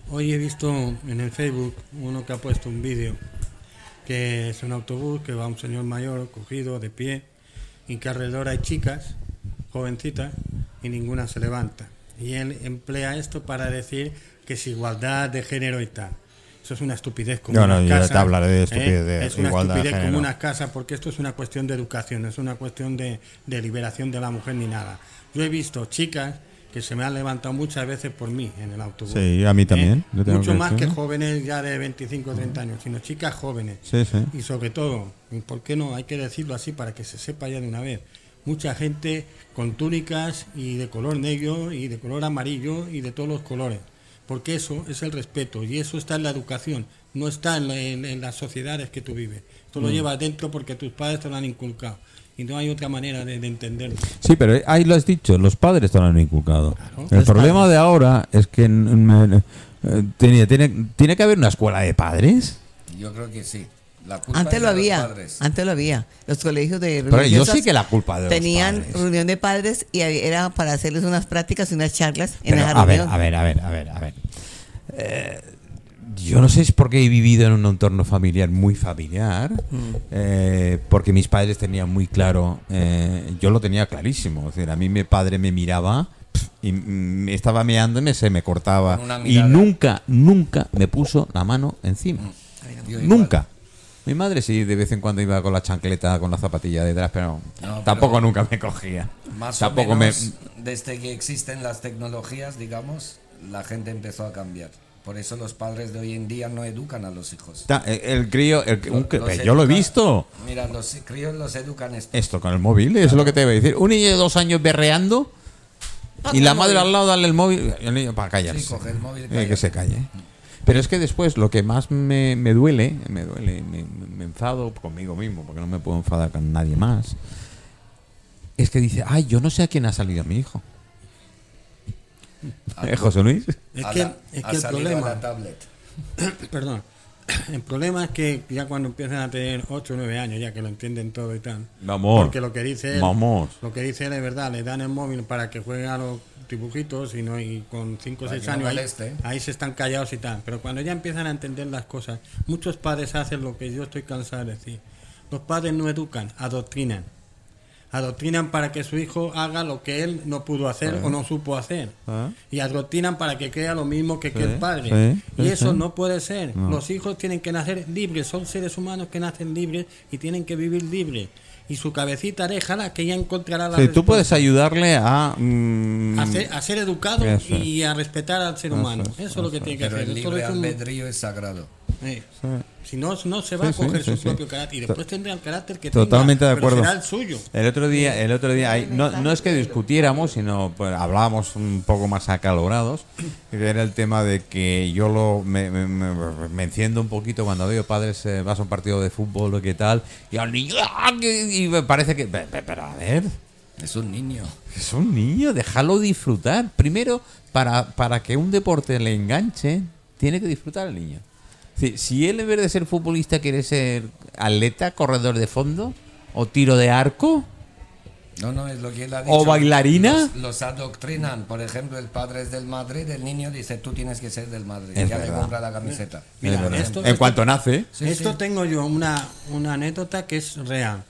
hoy he visto en el Facebook uno que ha puesto un vídeo que es un autobús que va un señor mayor cogido de pie y que alrededor hay chicas jovencitas y ninguna se levanta. Y él emplea esto para decir que es igualdad de género y tal. Eso es una estupidez como No, no, una yo casa. te hablaré de ¿eh? estupidez de Es una igualdad de estupidez como una casa porque esto es una cuestión de educación, no es una cuestión de, de liberación de la mujer ni nada. Yo he visto chicas que se me han levantado muchas veces por mí en el autobús. Sí, a mí también, yo tengo Mucho que más que jóvenes ya de 25 o 30 años, sino chicas jóvenes. Sí, sí. Y sobre todo, ¿y ¿por qué no? Hay que decirlo así para que se sepa ya de una vez. mucha gente con túnicas y de color negro y de color amarillo y de todos los colores. Porque eso es el respeto y eso está en la educación, no está en, la- en- en las sociedades que tú vives. Mm. lo llevas dentro porque tus padres te lo han inculcado y no hay otra manera de, de entenderlo. Sí, pero ahí lo has dicho, los padres te lo han inculcado. Claro. El problema padres. de ahora es que me- eh, tiene, tiene, tiene que haber una escuela de padres. Yo creo que sí. La culpa Antes es lo había, padres. antes lo había. Los colegios de Pero yo sé que la culpa de los tenían reunión de padres y era para hacerles unas prácticas y unas charlas en Pero, esa a ver, a ver, a ver, a ver, a ver. Eh, yo no sé si es porque he vivido en un entorno familiar muy familiar, Mm. eh, porque mis padres tenían muy claro, eh, yo lo tenía clarísimo. Es decir, a mí mi padre me miraba y me estaba meando y se me cortaba. Y nunca, nunca me puso la mano encima. Igual. Nunca. Mi madre sí, de vez en cuando iba con la chancleta, con la zapatilla detrás, pero No, tampoco pero- nunca me cogía. Más tampoco o menos, me... desde que existen las tecnologías, digamos, la gente empezó a cambiar. Por eso los padres de hoy en día no educan a los hijos. Ta- El, el crío, el- un los yo lo he visto. Mira, los críos los educan esto. Esto con el móvil, eso es lo que te iba a decir. Un niño de dos años berreando y la madre al lado darle el móvil. y El niño para callarse. Sí, coge el móvil y Eh, que se calle. Pero es que después lo que más me, me duele, me duele, me, me enfado conmigo mismo, porque no me puedo enfadar con nadie más, es que dice, ay, yo no sé a quién ha salido mi hijo. ¿Eh, José Luis? Es que, la- es ha que el problema, la tablet. perdón, el problema es que ya cuando empiezan a tener 8 o 9 años, ya que lo entienden todo y tal, Vamos. porque lo que dice él, Vamos. lo que dice él es verdad, le dan el móvil para que jueguen a los dibujitos y no y con 5 o Para 6 que no años ahí, moleste. ahí se están callados y tal, pero cuando ya empiezan a entender las cosas, muchos padres hacen lo que yo estoy cansado de decir. Los padres no educan, adoctrinan. Adoctrinan para que su hijo haga lo que él no pudo hacer o no supo hacer. Ah. Y adoctrinan para que crea lo mismo que, el padre. sí, y eso sí. no puede ser. No. Los hijos tienen que nacer libres, son seres humanos que nacen libres y tienen que vivir libres. Y su cabecita déjala que ya encontrará la Sí, tú puedes ayudarle a... mm, a ser, a ser educado Eso y a respetar al ser Eso humano. es, Eso es lo que tiene que Pero hacer. el libre albedrío es sagrado. Sí. Si no, no se va Sí, a coger sí, su sí, propio sí. carácter y después tendrá el carácter que Totalmente tenga, de acuerdo. Pero será el suyo. El otro día, el otro día, no, no es que discutiéramos, sino pues, hablábamos un poco más acalorados, que era el tema de que yo lo me, me- me- me enciendo un poquito cuando veo padres eh, vas a un partido de fútbol o qué tal, y al niño ¡ah! y me parece que, pe- pe- pero a ver, Es un niño. es un niño, déjalo disfrutar. Primero, para, para que un deporte le enganche, tiene que disfrutar el niño. Si, si él en vez de ser futbolista quiere ser atleta, corredor de fondo o tiro de arco, No, no, es lo que él ha ¿O dicho. bailarina? Los, los adoctrinan. Por ejemplo, el padre es del Madrid, el niño dice, tú tienes que ser del Madrid. Es ya le verdad. compra la camiseta. Mira, Es esto- en esto- cuanto nace, Sí, Esto sí. tengo yo una, una anécdota que es real.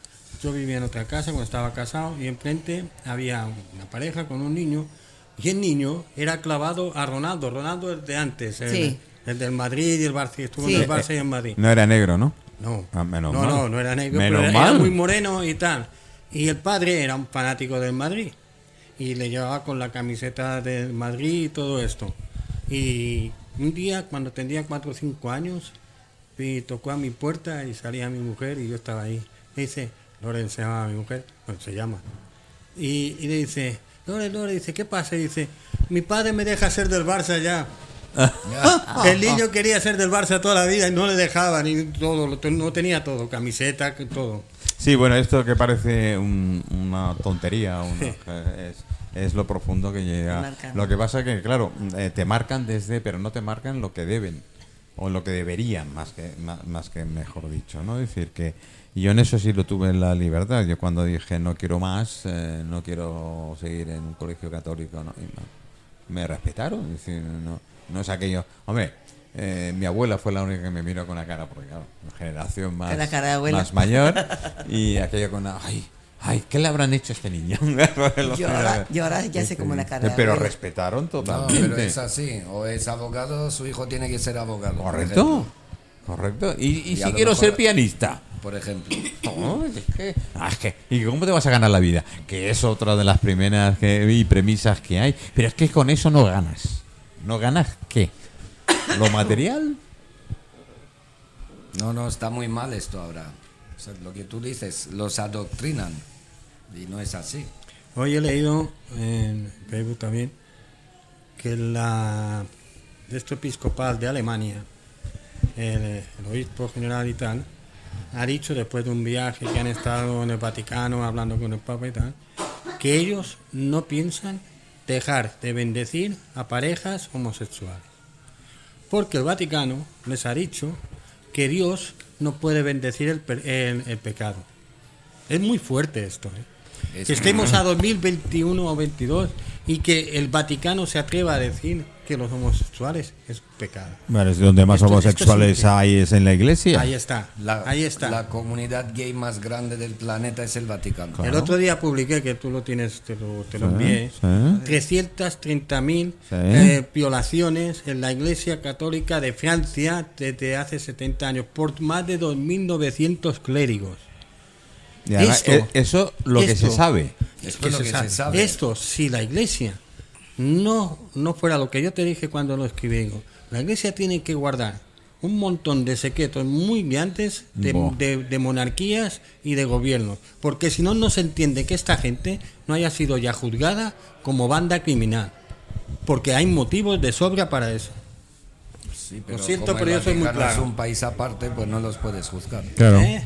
Yo vivía en otra casa cuando estaba casado y enfrente había una pareja con un niño y el niño era clavado a Ronaldo. Ronaldo el de antes, el, Sí. El del Madrid y el Barça. Estuvo Sí. en el Barça y en Madrid. no era negro, ¿no? No, Ah, menos no, mal. no, no era negro, Menos pero era, mal. era muy moreno y tal. Y el padre era un fanático del Madrid y le llevaba con la camiseta del Madrid y todo esto. Y un día, cuando tenía 4 o 5 años, y tocó a mi puerta y salía mi mujer y yo estaba ahí. Le dice, Loren se llama mi mujer, bueno, se llama. Y, y le dice, Lore, Lore, dice, ¿qué pasa? Y dice, mi padre me deja ser del Barça ya. El niño quería ser del Barça toda la vida y no le dejaban y todo, no tenía todo, camiseta, todo. Sí, bueno, esto que parece un- una tontería, una- es, es lo profundo que llega. Lo que pasa que, claro, eh, te marcan desde, pero no te marcan lo que deben o lo que deberían, más que más, más que mejor dicho, ¿no? Es decir que yo en eso sí lo tuve en la libertad. Yo cuando dije no quiero más, eh, no quiero seguir en un colegio católico, ¿no? Y me, me respetaron, es decir, no, no es aquello, hombre. eh, mi abuela fue la única que me miró con la cara, porque claro, una generación más, Con la cara de abuela. más mayor y aquello con la, ay, ay, ¿qué le habrán hecho a este niño? Yo ahora- yo ahora ya sé cómo la cara de Pero abuela. respetaron No, totalmente. pero es así. O es abogado, su hijo tiene que ser abogado. Correcto, correcto. Y, y Y si quiero mejor- ser pianista. Por ejemplo. No, es que, ah, es que- ¿Y cómo te vas a ganar la vida? Que es otra de las primeras que, y premisas que hay. Pero es que con eso no ganas. ¿No ganas qué? ¿Lo material? No, no, está muy mal esto ahora. O sea, lo que tú dices, los adoctrinan. Y no es así. Hoy he leído en Facebook también que la de esto episcopal de Alemania, el, el obispo general y tal, ha dicho después de un viaje que han estado en el Vaticano hablando con el Papa y tal, que ellos no piensan dejar de bendecir a parejas homosexuales. Porque el Vaticano les ha dicho que Dios no puede bendecir el, pe- el- el pecado. Es muy fuerte esto. ¿eh? Es que estemos a 2021 o 22 y que el Vaticano se atreva a decir que los homosexuales es pecado. Bueno, es donde más Esto- esto homosexuales sí. hay es en la iglesia. Ahí está, La, ahí está. la comunidad gay más grande del planeta es el Vaticano. El otro día publiqué, que tú lo tienes, te lo, te lo Sí, envié, sí. 330.000 Sí. eh, violaciones en la Iglesia Católica de Francia desde hace 70 años por más de 2.900 clérigos. Además, Esto- eh, eso lo que esto- se sabe. Es que lo se que sabe. se sabe. Esto, si la Iglesia no, no fuera lo que yo te dije cuando lo escribí, digo, la Iglesia tiene que guardar un montón de secretos muy grandes de, Buah. de- de monarquías y de gobiernos, porque si no, no se entiende que esta gente no haya sido ya juzgada como banda criminal, porque hay motivos de sobra para eso. Sí, pero siento, como pero yo soy muy claro. es un país aparte, pues no los puedes juzgar. Claro. ¿Eh?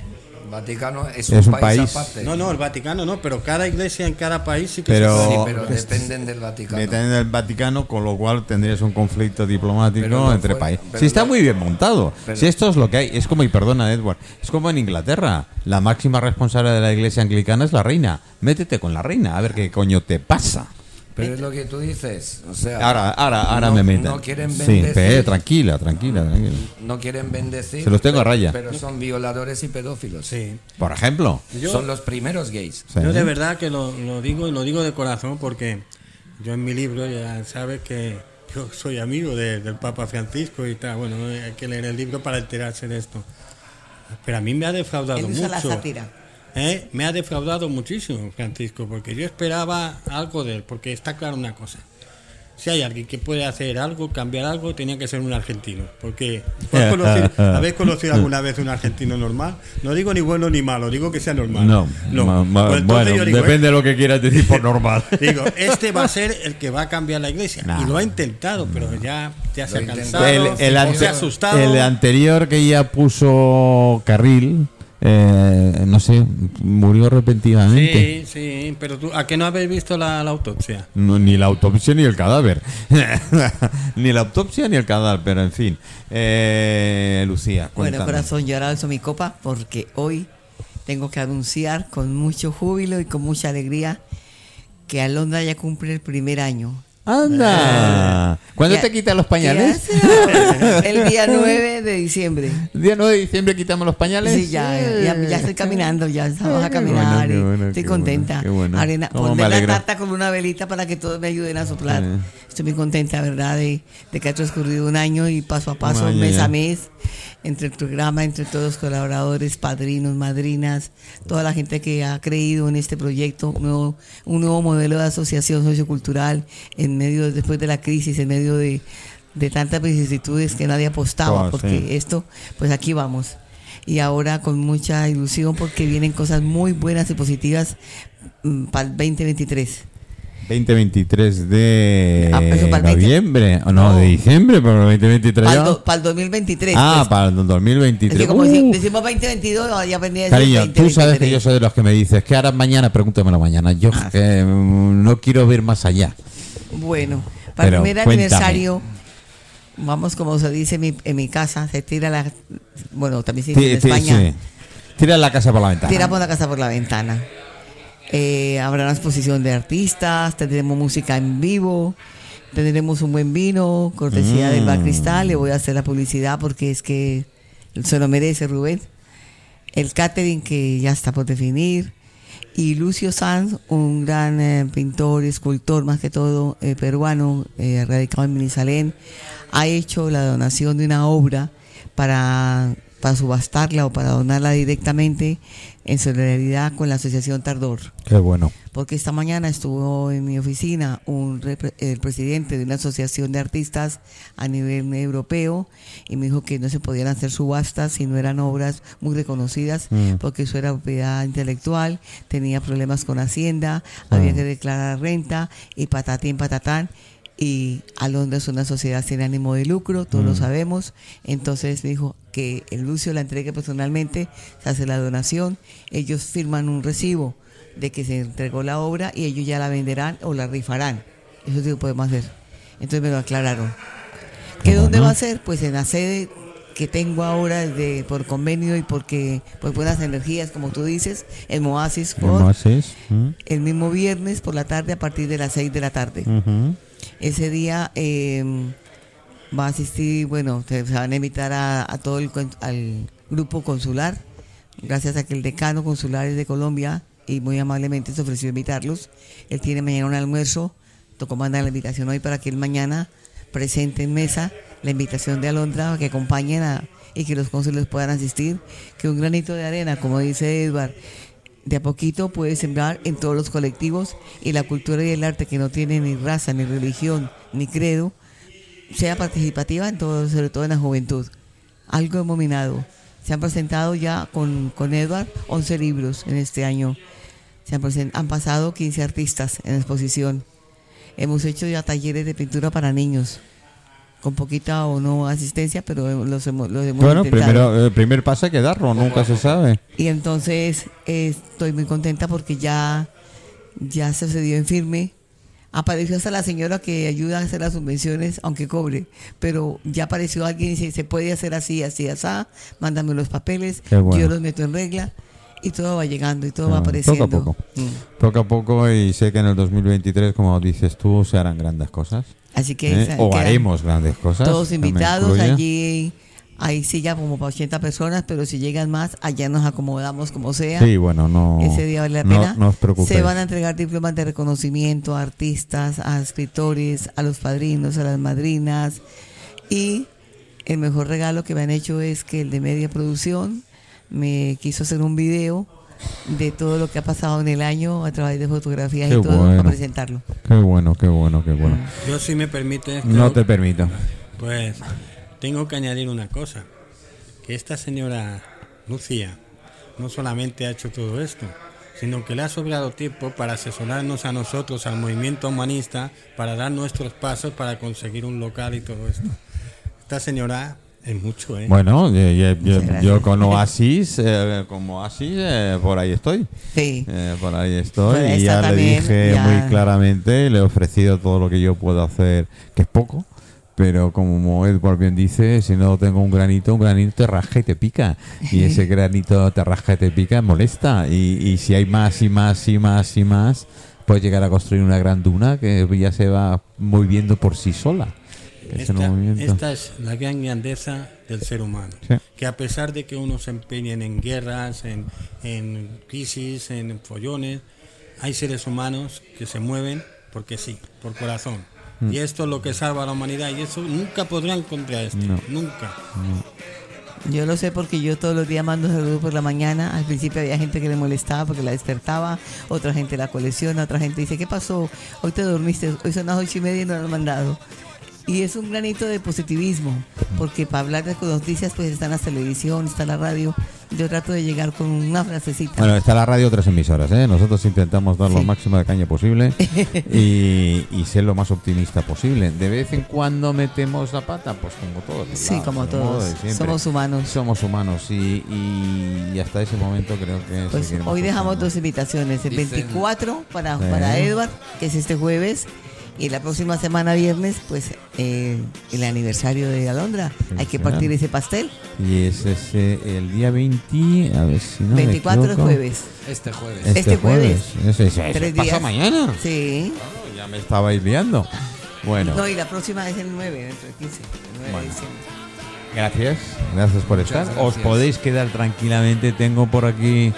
El Vaticano es, Es un, un país, país. aparte. No, no, el Vaticano no, pero cada iglesia en cada país sí que Pero- se Sí, puede- pero dependen del Vaticano. Depende del Vaticano, con lo cual tendrías un conflicto diplomático no entre países. Si está muy bien montado. pero- si esto es lo que hay, es como, y perdona Edward, es como en Inglaterra. La máxima responsable de la iglesia anglicana es la reina. Métete con la reina, a ver qué coño te pasa. Pero es lo que tú dices. O sea, Ahora, ahora, ahora no- me meten. No quieren sí, bendecir. pe, tranquila, tranquila, tranquila. No quieren bendecir. Se los tengo a pero- raya. Pero son violadores y pedófilos. Sí. Por ejemplo. Yo- Son los primeros gays. Sí. Yo de verdad que lo, lo digo y lo digo de corazón porque yo en mi libro ya sabes que yo soy amigo de- del Papa Francisco y tal. Bueno, hay que leer el libro para enterarse de esto. Pero a mí me ha defraudado Él usa la sátira. ¿Eh? Me ha defraudado muchísimo Francisco porque yo esperaba algo de él. Porque está claro una cosa. Si hay alguien que puede hacer algo, cambiar algo, tenía que ser un argentino. Porque ¿habéis conocido, ¿habéis conocido alguna vez un argentino normal? No digo ni bueno ni malo, digo que sea normal. No, ma- ma- Pues bueno, yo digo, ¿eh? depende de lo que quieras decir por normal. Digo, este va a ser el que va a cambiar la iglesia. No. Y lo ha intentado, pero ya, ya se ha Lo ha cansado, intentado. el, el o ante- se ha asustado. el anterior que ya puso carril, eh, no sé, murió repentinamente. Sí, sí, pero tú, ¿a qué no habéis visto la, la autopsia? No, ni la autopsia ni el cadáver. ni la autopsia ni el cadáver, pero en fin. Eh, Lucía, Bueno, cuéntame. corazón, yo ahora alzo mi copa porque hoy tengo que anunciar con mucho júbilo y con mucha alegría que Alondra ya cumple el primer año. ¡Anda! ¿Cuándo Ya- te quitan los ¿Qué pañales? El día 9 de diciembre. ¿El día 9 de diciembre quitamos los pañales? Sí, ya, ya, ya estoy caminando, ya vamos a caminar. Bueno, estoy contenta. bueno, qué bueno. Arena, la tarta con una velita para que todos me ayuden a soplar. Estoy muy contenta, ¿verdad? De, de que ha transcurrido un año y paso a paso, mes a mes, entre el programa, entre todos los colaboradores, padrinos, madrinas, toda la gente que ha creído en este proyecto, un nuevo, un nuevo modelo de asociación sociocultural en medio, después de la crisis, en medio de, de tantas vicisitudes que nadie apostaba, Oh, porque sí. esto, pues aquí vamos. Y ahora con mucha ilusión porque vienen cosas muy buenas y positivas para el 2023. 2023 de Ah, para el 20. noviembre, o no, No. de diciembre, pero el 2023 Para ya. el, 2023. Ah, pues. para el Es 2023. que como Uh, deci- decimos 2022, ya venía a decir Cariño, tú sabes que 2023. yo soy de los que me dices que ahora mañana, pregúntamelo mañana. Yo Ah, que, mm, no quiero ver más allá. Bueno, para el primer aniversario, vamos, como se dice en mi, en mi casa, se tira la. Bueno, también se dice en España. sí. Tira la casa por la ventana. Tiramos la casa por la ventana. Eh, habrá una exposición de artistas, tendremos música en vivo, tendremos un buen vino, cortesía del Mm. Bar Cristal. Le voy a hacer la publicidad porque es que se lo merece Rubén. El catering que ya está por definir. Y Lucio Sanz, un gran eh, pintor, escultor, más que todo eh, peruano, eh, radicado en Minisalén, ha hecho la donación de una obra para para subastarla o para donarla directamente en solidaridad con la Asociación Tardor. Qué bueno. Porque esta mañana estuvo en mi oficina un el presidente de una asociación de artistas a nivel europeo y me dijo que no se podían hacer subastas si no eran obras muy reconocidas Mm. porque eso era propiedad intelectual, tenía problemas con Hacienda, había Ah. que declarar renta y patatín patatán. Y Alondra es una sociedad sin ánimo de lucro, todos lo sabemos. Entonces dijo que el Lucio la entregue personalmente, se hace la donación, ellos firman un recibo de que se entregó la obra y ellos ya la venderán o la rifarán. Eso sí lo podemos hacer. Entonces me lo aclararon. ¿Qué Qué dónde va a ser? Pues en la sede que tengo ahora de, por convenio y porque por buenas energías, como tú dices, en Moasis Hall, ¿Cómo haces? ¿Mm? el mismo viernes por la tarde a partir de las 6 de la tarde. Ujú. Ese día eh, va a asistir, bueno, se van a invitar a, a todo el al grupo consular, gracias a que el decano consular es de Colombia y muy amablemente se ofreció invitarlos. Él tiene mañana un almuerzo, tocó mandar la invitación hoy para que él mañana presente en mesa la invitación de Alondra que acompañen a, y que los cónsules puedan asistir, que un granito de arena, como dice Edward, de a poquito puede sembrar en todos los colectivos y la cultura y el arte que no tiene ni raza, ni religión, ni credo, sea participativa en todo, sobre todo en la juventud. Algo hemos minado. Se han presentado ya con, con Edward 11 libros en este año. Se han, han pasado 15 artistas en exposición. Hemos hecho ya talleres de pintura para niños, con poquita o no asistencia, pero los hemos, los hemos Bueno, intentado. primero, el primer paso hay que darlo, nunca se sabe. Y entonces eh, estoy muy contenta porque ya, ya sucedió en firme. Apareció hasta la señora que ayuda a hacer las subvenciones, aunque cobre. Pero ya apareció alguien y dice, se puede hacer así, así, así. Mándame los papeles, bueno. yo los meto en regla. Y todo va llegando y todo Ah, va poco a apareciendo. poco. Mm. Poco a poco y sé que en el 2023, como dices tú, se harán grandes cosas. Así que ¿eh? O haremos grandes cosas. todos invitados allí. Ahí ya como para 80 personas, pero si llegan más, allá nos acomodamos como sea. Sí, bueno, no. Ese día vale la no- pena. No, os preocupéis. Se van a entregar diplomas de reconocimiento a artistas, a escritores, a los padrinos, a las madrinas. Y el mejor regalo que me han hecho es que el de media producción me quiso hacer un video de todo lo que ha pasado en el año a través de fotografías Qué y todo bueno. para presentarlo. Qué bueno, qué bueno, qué bueno. Yo si me permite, No te permito. pues tengo que añadir una cosa, que esta señora Lucía no solamente ha hecho todo esto, sino que le ha sobrado tiempo para asesorarnos a nosotros, al movimiento humanista, para dar nuestros pasos para conseguir un local y todo esto. Esta señora es mucho, ¿eh? Bueno, yo, yo- yo- gracias. yo con Oasis, eh, como Oasis, eh, por ahí estoy. Sí. Eh, por ahí estoy y ya le dije ya. muy claramente, le he ofrecido todo lo que yo puedo hacer, que es poco, pero como Edward bien dice, si no tengo un granito, un granito te rasca y te pica. Y ese granito te rasca y te pica, molesta. Y, y si hay más y más y más y más, puedes llegar a construir una gran duna que ya se va moviendo por sí sola. Esta, movimiento. esta es la gran grandeza del ser humano. Sí. Que a pesar de que uno se empeñe en guerras, en, en crisis, en follones, hay seres humanos que se mueven porque sí, por corazón. Mm. Y esto es lo que salva a la humanidad y eso nunca podrán contra esto. No. Nunca. Yo lo sé porque yo todos los días mando saludos por la mañana. Al principio había gente que le molestaba porque la despertaba, otra gente la colecciona, otra gente dice, ¿qué pasó? Hoy te dormiste, hoy son las ocho y media y no lo han mandado. Y es un granito de positivismo, porque para hablar de noticias pues está en la televisión, está la radio. Yo trato de llegar con una frasecita. Bueno, está la radio otras emisoras, ¿eh? Nosotros intentamos dar lo máximo de caña posible y, y ser lo más optimista posible. De vez en cuando metemos la pata, pues como todos. Sí, lados, como todos. Somos humanos. Somos humanos y, y- y hasta ese momento creo que... Pues hoy dejamos dos invitaciones, el Dicen- 24 para, Sí. para Edward, que es este jueves, y la próxima semana viernes, pues eh, el aniversario de Alondra. Sí, Hay que partir ese pastel. Y es ese, el día 20, a ver si no me 24 de equivoco. jueves. Este jueves. Este, Este jueves. jueves. Ese, ese Tres pasa días. mañana. Sí. Claro, ya me estabais liando. Bueno, No, y la próxima es el 9, dentro de 15. el 9 de Bueno. diciembre. gracias. Gracias por Muchas estar. Os gracias. podéis quedar tranquilamente. Tengo por aquí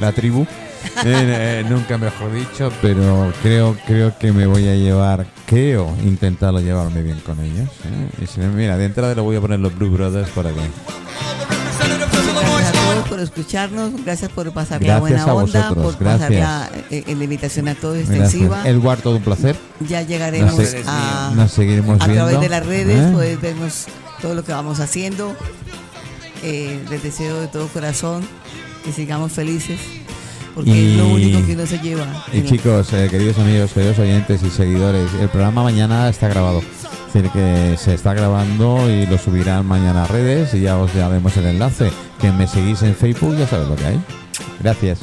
la tribu. Eh, eh, nunca mejor dicho, pero creo creo que me voy a llevar, creo intentarlo llevarme bien con ellos. ¿eh? Y si no, mira, de entrada le voy a poner los Blue Brothers por aquí. Representative por escucharnos, gracias por pasar la Gracias buena a onda, por pasar gracias. la, eh, en la invitación a todos Gracias. extensiva. Eduardo, todo un placer. Ya llegaremos Nos se- a, Nos seguiremos a viendo. través de las redes, ¿eh? puedes vernos todo lo que vamos haciendo. Eh, les deseo de todo corazón que sigamos felices, porque Y- es lo único que uno se lleva. Y chicos, eh, queridos amigos, queridos oyentes y seguidores, el programa mañana está grabado. Es decir, que se está grabando y lo subirán mañana a redes y ya os daremos el enlace. Que me seguís en Facebook, ya sabéis lo que hay. Gracias.